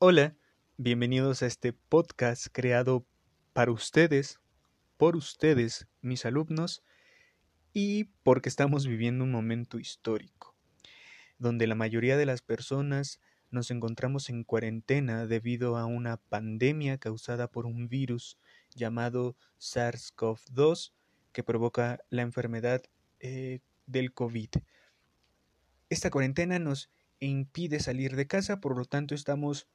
Hola, bienvenidos a este podcast creado para ustedes, por ustedes, mis alumnos, y porque estamos viviendo un momento histórico, donde la mayoría de las personas nos encontramos en cuarentena debido a una pandemia causada por un virus llamado SARS-CoV-2 que provoca la enfermedad eh, del COVID. Esta cuarentena nos impide salir de casa, por lo tanto estamos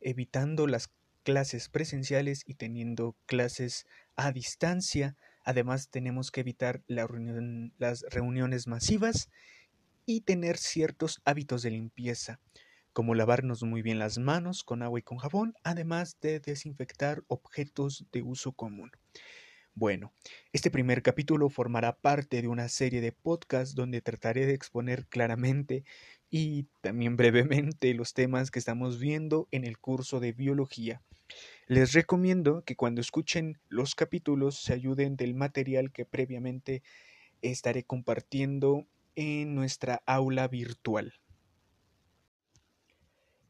evitando las clases presenciales y teniendo clases a distancia. Además, tenemos que evitar las reuniones masivas y tener ciertos hábitos de limpieza, como lavarnos muy bien las manos con agua y con jabón, además de desinfectar objetos de uso común. Bueno, este primer capítulo formará parte de una serie de podcasts donde trataré de exponer claramente y también brevemente los temas que estamos viendo en el curso de biología. Les recomiendo que cuando escuchen los capítulos se ayuden del material que previamente estaré compartiendo en nuestra aula virtual.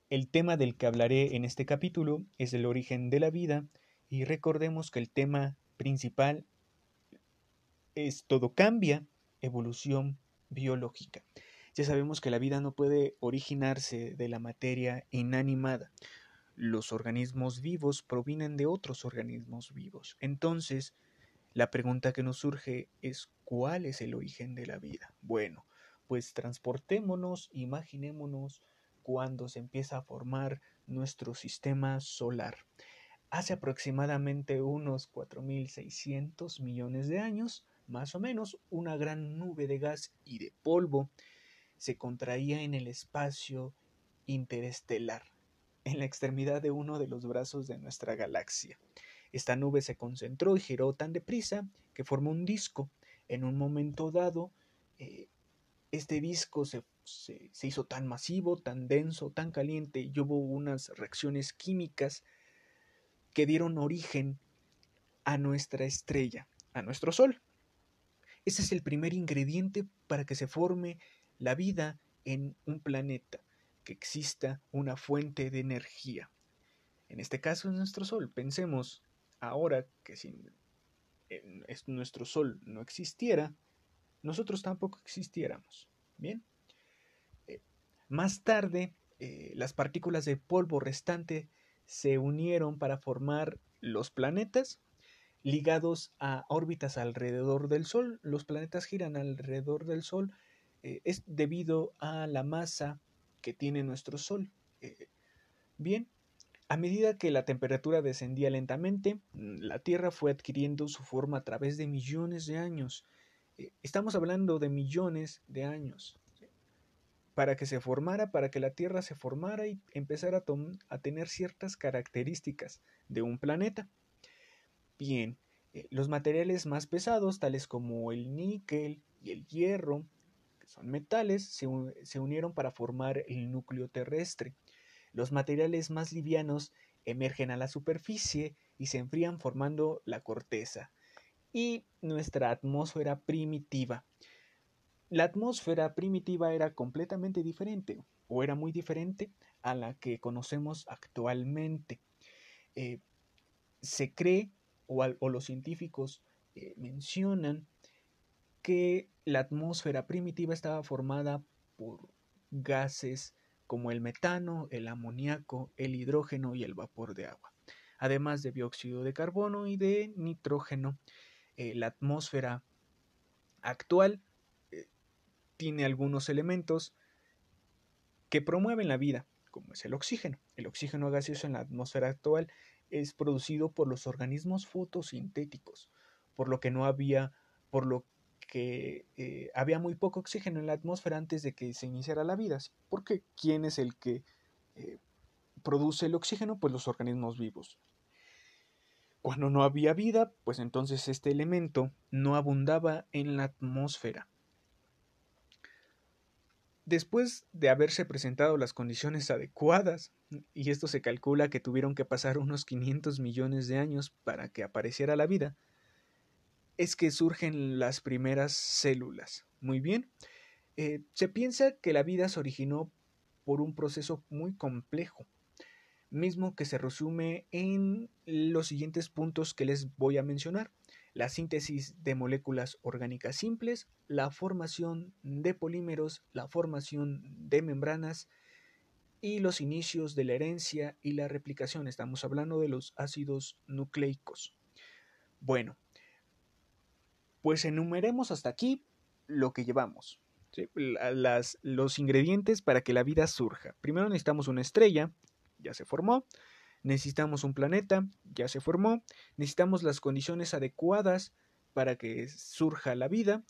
El tema del que hablaré en este capítulo es el origen de la vida y recordemos que el tema principal es todo cambia, evolución biológica. Ya sabemos que la vida no puede originarse de la materia inanimada. Los organismos vivos provienen de otros organismos vivos. Entonces, la pregunta que nos surge es ¿cuál es el origen de la vida? Bueno, pues transportémonos, imaginémonos cuando se empieza a formar nuestro sistema solar. Hace aproximadamente unos 4.600 millones de años, más o menos, una gran nube de gas y de polvo se contraía en el espacio interestelar, en la extremidad de uno de los brazos de nuestra galaxia. Esta nube se concentró y giró tan deprisa que formó un disco. En un momento dado, eh, este disco se, se, hizo tan masivo, tan denso, tan caliente, y hubo unas reacciones químicas que dieron origen a nuestra estrella, a nuestro Sol. Ese es el primer ingrediente para que se forme la vida en un planeta, que exista una fuente de energía. En este caso es nuestro Sol. Pensemos ahora que si nuestro Sol no existiera, nosotros tampoco existiéramos. Bien. Eh, más tarde, eh, las partículas de polvo restante se unieron para formar los planetas ligados a órbitas alrededor del Sol. Los planetas giran alrededor del Sol eh, es debido a la masa que tiene nuestro Sol. Eh, bien, a medida que la temperatura descendía lentamente, mm, la Tierra fue adquiriendo su forma a través de millones de años. Eh, estamos hablando de millones de años. Para que se formara, para que la Tierra se formara y empezara a, a tener ciertas características de un planeta. Bien, los materiales más pesados, tales como el níquel y el hierro, son metales, se, unieron para formar el núcleo terrestre. Los materiales más livianos emergen a la superficie y se enfrían formando la corteza y nuestra atmósfera primitiva. La atmósfera primitiva era completamente diferente o era muy diferente a la que conocemos actualmente. Eh, se cree o, los científicos eh, mencionan que la atmósfera primitiva estaba formada por gases como el metano, el amoníaco, el hidrógeno y el vapor de agua, además de dióxido de carbono y de nitrógeno. Eh, la atmósfera actual eh, tiene algunos elementos que promueven la vida, como es el oxígeno. El oxígeno gaseoso en la atmósfera actual es producido por los organismos fotosintéticos, por lo que no había, por lo que eh, había muy poco oxígeno en la atmósfera antes de que se iniciara la vida. Porque ¿quién es el que eh, produce el oxígeno? Pues los organismos vivos. Cuando no había vida, pues entonces este elemento no abundaba en la atmósfera. Después de haberse presentado las condiciones adecuadas, y esto se calcula que tuvieron que pasar unos 500 millones de años para que apareciera la vida, es que surgen las primeras células. Muy bien. Eh, se piensa que la vida se originó por un proceso muy complejo. mismo que se resume en los siguientes puntos que les voy a mencionar. La síntesis de moléculas orgánicas simples, la formación de polímeros, la formación de membranas y los inicios de la herencia y la replicación. Estamos hablando de los ácidos nucleicos. Bueno, pues enumeremos hasta aquí lo que llevamos. Las, los ingredientes para que la vida surja. Primero necesitamos una estrella, ya se formó. Necesitamos un planeta, ya se formó. Necesitamos las condiciones adecuadas para que surja la vida.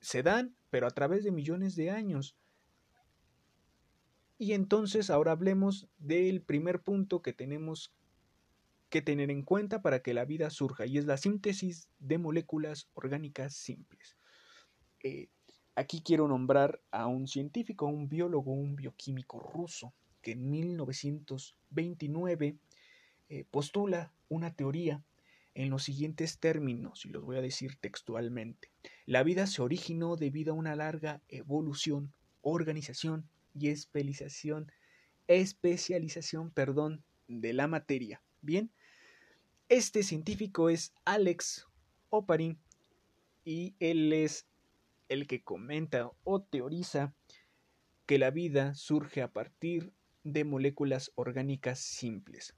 Se dan, pero a través de millones de años. Y entonces ahora hablemos del primer punto que tenemos que tener en cuenta para que la vida surja, y es la síntesis de moléculas orgánicas simples. Eh, aquí quiero nombrar a un científico, un biólogo, un bioquímico ruso, que en 1929 eh, postula una teoría en los siguientes términos, y los voy a decir textualmente. La vida se originó debido a una larga evolución, organización y especialización, especialización perdón, de la materia. Bien, este científico es Alex Oparin y él es el que comenta o teoriza que la vida surge a partir de moléculas orgánicas simples.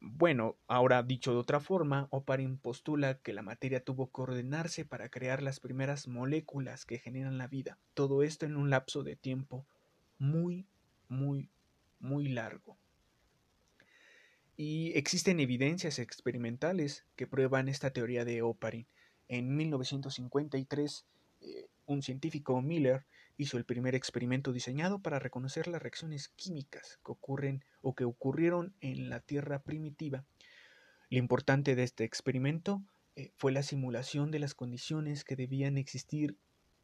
Bueno, ahora dicho de otra forma, Oparin postula que la materia tuvo que ordenarse para crear las primeras moléculas que generan la vida. Todo esto en un lapso de tiempo muy, muy, muy largo. Y existen evidencias experimentales que prueban esta teoría de Oparin. En 1953, eh, un científico Miller hizo el primer experimento diseñado para reconocer las reacciones químicas que ocurren o que ocurrieron en la Tierra primitiva. Lo importante de este experimento eh, fue la simulación de las condiciones que debían existir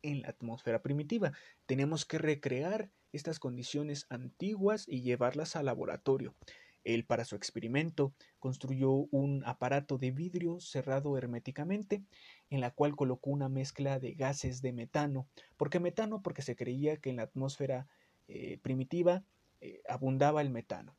en la atmósfera primitiva. Tenemos que recrear estas condiciones antiguas y llevarlas al laboratorio. Él para su experimento construyó un aparato de vidrio cerrado herméticamente, en la cual colocó una mezcla de gases de metano. ¿Por qué metano? Porque se creía que en la atmósfera eh, primitiva eh, abundaba el metano.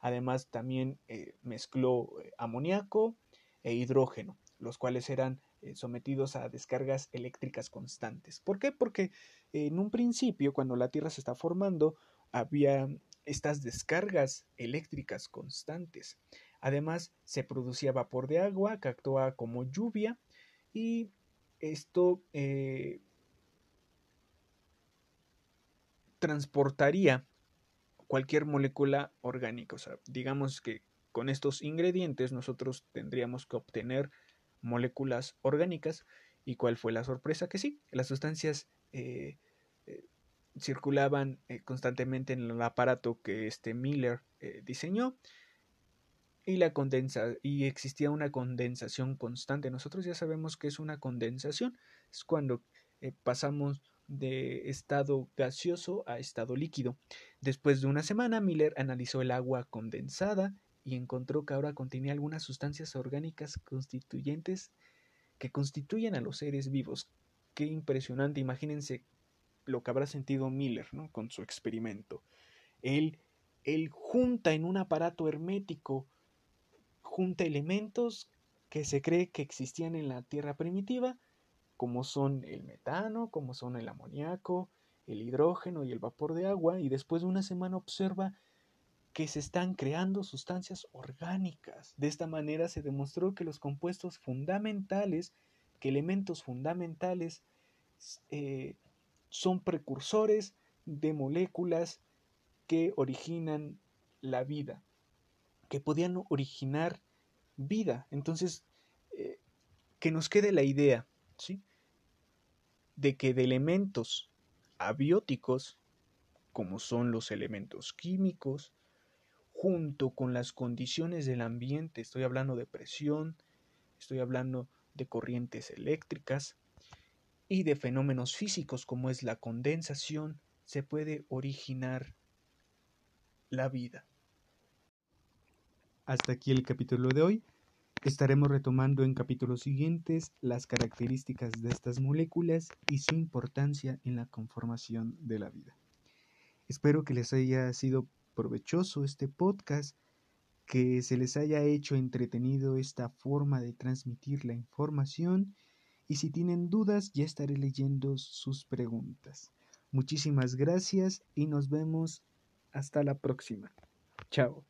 Además también eh, mezcló amoníaco e hidrógeno, los cuales eran sometidos a descargas eléctricas constantes. ¿Por qué? Porque en un principio, cuando la Tierra se está formando, había estas descargas eléctricas constantes. Además, se producía vapor de agua que actuaba como lluvia y esto eh, transportaría cualquier molécula orgánica. O sea, digamos que con estos ingredientes nosotros tendríamos que obtener moléculas orgánicas. ¿Y cuál fue la sorpresa? Que sí, las sustancias eh, circulaban eh, constantemente en el aparato que este Miller eh, diseñó y la condensa y existía una condensación constante. Nosotros ya sabemos que es una condensación, es cuando eh, pasamos de estado gaseoso a estado líquido. Después de una semana, Miller analizó el agua condensada y encontró que ahora contenía algunas sustancias orgánicas constituyentes que constituyen a los seres vivos. Qué impresionante, imagínense lo que habrá sentido Miller ¿no? con su experimento. Él, él junta en un aparato hermético, junta elementos que se cree que existían en la Tierra primitiva, como son el metano, como son el amoníaco, el hidrógeno y el vapor de agua, y después de una semana observa que se están creando sustancias orgánicas. De esta manera se demostró que los compuestos fundamentales, que elementos fundamentales eh, son precursores de moléculas que originan la vida, que podían originar vida. Entonces, eh, que nos quede la idea, ¿sí? De que de elementos abióticos, como son los elementos químicos, junto con las condiciones del ambiente, estoy hablando de presión, estoy hablando de corrientes eléctricas, y de fenómenos físicos como es la condensación, se puede originar la vida. Hasta aquí el capítulo de hoy. Estaremos retomando en capítulos siguientes las características de estas moléculas y su importancia en la conformación de la vida. Espero que les haya sido provechoso este podcast, que se les haya hecho entretenido esta forma de transmitir la información y si tienen dudas ya estaré leyendo sus preguntas. Muchísimas gracias y nos vemos hasta la próxima. Chao.